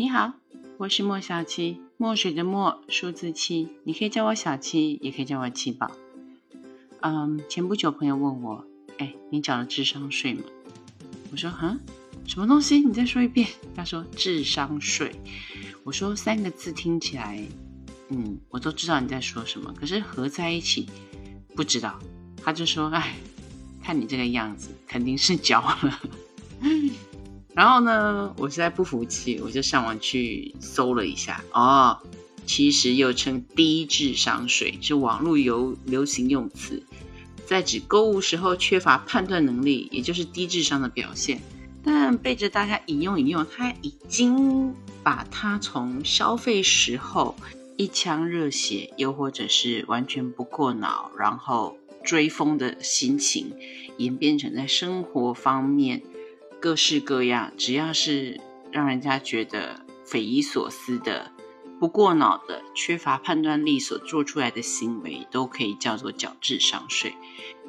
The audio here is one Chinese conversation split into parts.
你好，我是莫小七，墨水的墨，数字七，你可以叫我小七，也可以叫我七宝。嗯，前不久朋友问我，哎，你缴了智商税吗？我说，哈，什么东西？你再说一遍。他说智商税。我说三个字听起来，嗯，我都知道你在说什么，可是合在一起不知道。他就说，哎，看你这个样子，肯定是缴了。然后呢，我实在不服气，我就上网去搜了一下。哦，其实又称低智商税，是网络流流行用词，在指购物时候缺乏判断能力，也就是低智商的表现。但背着大家引用引用，他已经把它从消费时候一腔热血，又或者是完全不过脑，然后追风的心情，演变成在生活方面。各式各样，只要是让人家觉得匪夷所思的、不过脑的、缺乏判断力所做出来的行为，都可以叫做缴智商税。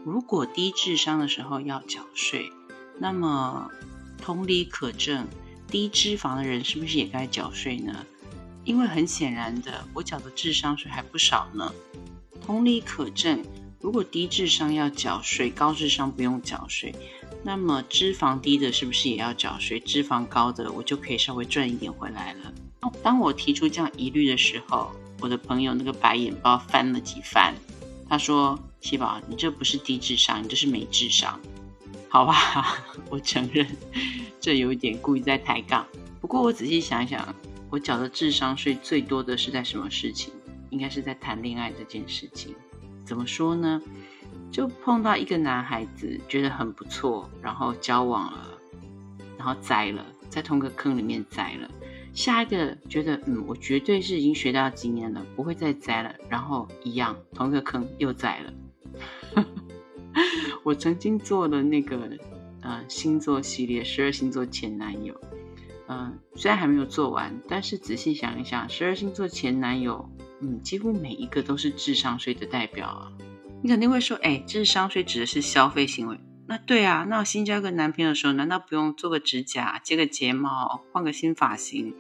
如果低智商的时候要缴税，那么同理可证，低脂肪的人是不是也该缴税呢？因为很显然的，我缴的智商税还不少呢。同理可证，如果低智商要缴税，高智商不用缴税。那么脂肪低的是不是也要缴税？脂肪高的我就可以稍微赚一点回来了。当我提出这样疑虑的时候，我的朋友那个白眼包翻了几番。他说：“七宝，你这不是低智商，你这是没智商。”好吧，我承认这有一点故意在抬杠。不过我仔细想想，我缴的智商税最多的是在什么事情？应该是在谈恋爱这件事情。怎么说呢？就碰到一个男孩子，觉得很不错，然后交往了，然后栽了，在同个坑里面栽了。下一个觉得，嗯，我绝对是已经学到经验了，不会再栽了，然后一样，同个坑又栽了。我曾经做了那个呃星座系列，十二星座前男友，嗯，虽然还没有做完，但是仔细想一想，十二星座前男友，嗯，几乎每一个都是智商税的代表啊。你肯定会说，哎，智商税指的是消费行为。那对啊，那我新交个男朋友的时候，难道不用做个指甲、接个睫毛、换个新发型、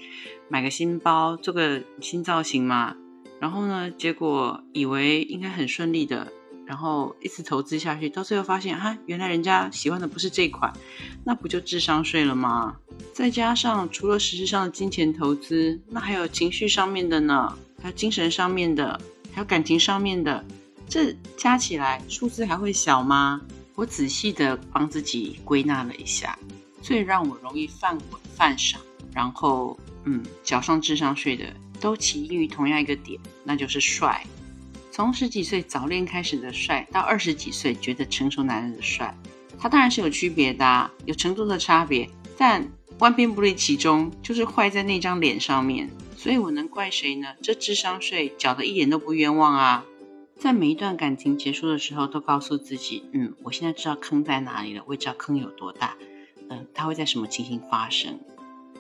买个新包、做个新造型吗？然后呢，结果以为应该很顺利的，然后一直投资下去，到最后发现，啊，原来人家喜欢的不是这款，那不就智商税了吗？再加上除了实质上的金钱投资，那还有情绪上面的呢，还有精神上面的，还有感情上面的。这加起来数字还会小吗？我仔细的帮自己归纳了一下，最让我容易犯浑犯傻，然后嗯缴上智商税的，都起因于同样一个点，那就是帅。从十几岁早恋开始的帅，到二十几岁觉得成熟男人的帅，他当然是有区别的，有程度的差别，但万变不离其中，就是坏在那张脸上面。所以我能怪谁呢？这智商税缴的一点都不冤枉啊！在每一段感情结束的时候，都告诉自己，嗯，我现在知道坑在哪里了，我也知道坑有多大，嗯，它会在什么情形发生。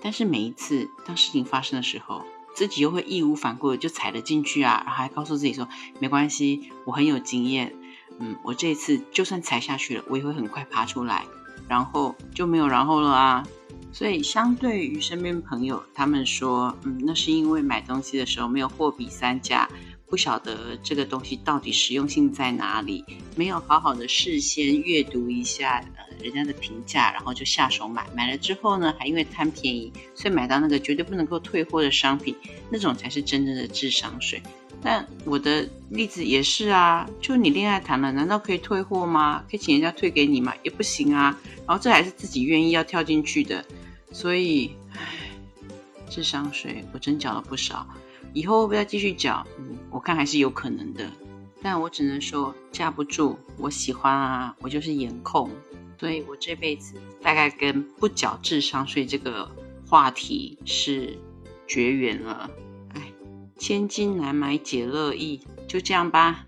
但是每一次当事情发生的时候，自己又会义无反顾的就踩了进去啊，然后还告诉自己说，没关系，我很有经验，嗯，我这一次就算踩下去了，我也会很快爬出来，然后就没有然后了啊。所以相对于身边朋友，他们说，嗯，那是因为买东西的时候没有货比三家。不晓得这个东西到底实用性在哪里，没有好好的事先阅读一下呃人家的评价，然后就下手买，买了之后呢，还因为贪便宜，所以买到那个绝对不能够退货的商品，那种才是真正的智商税。但我的例子也是啊，就你恋爱谈了，难道可以退货吗？可以请人家退给你吗？也不行啊。然后这还是自己愿意要跳进去的，所以，唉，智商税我真缴了不少。以后要不要继续缴？嗯，我看还是有可能的，但我只能说架不住。我喜欢啊，我就是颜控，所以我这辈子大概跟不缴智商税这个话题是绝缘了。哎，千金难买姐乐意，就这样吧。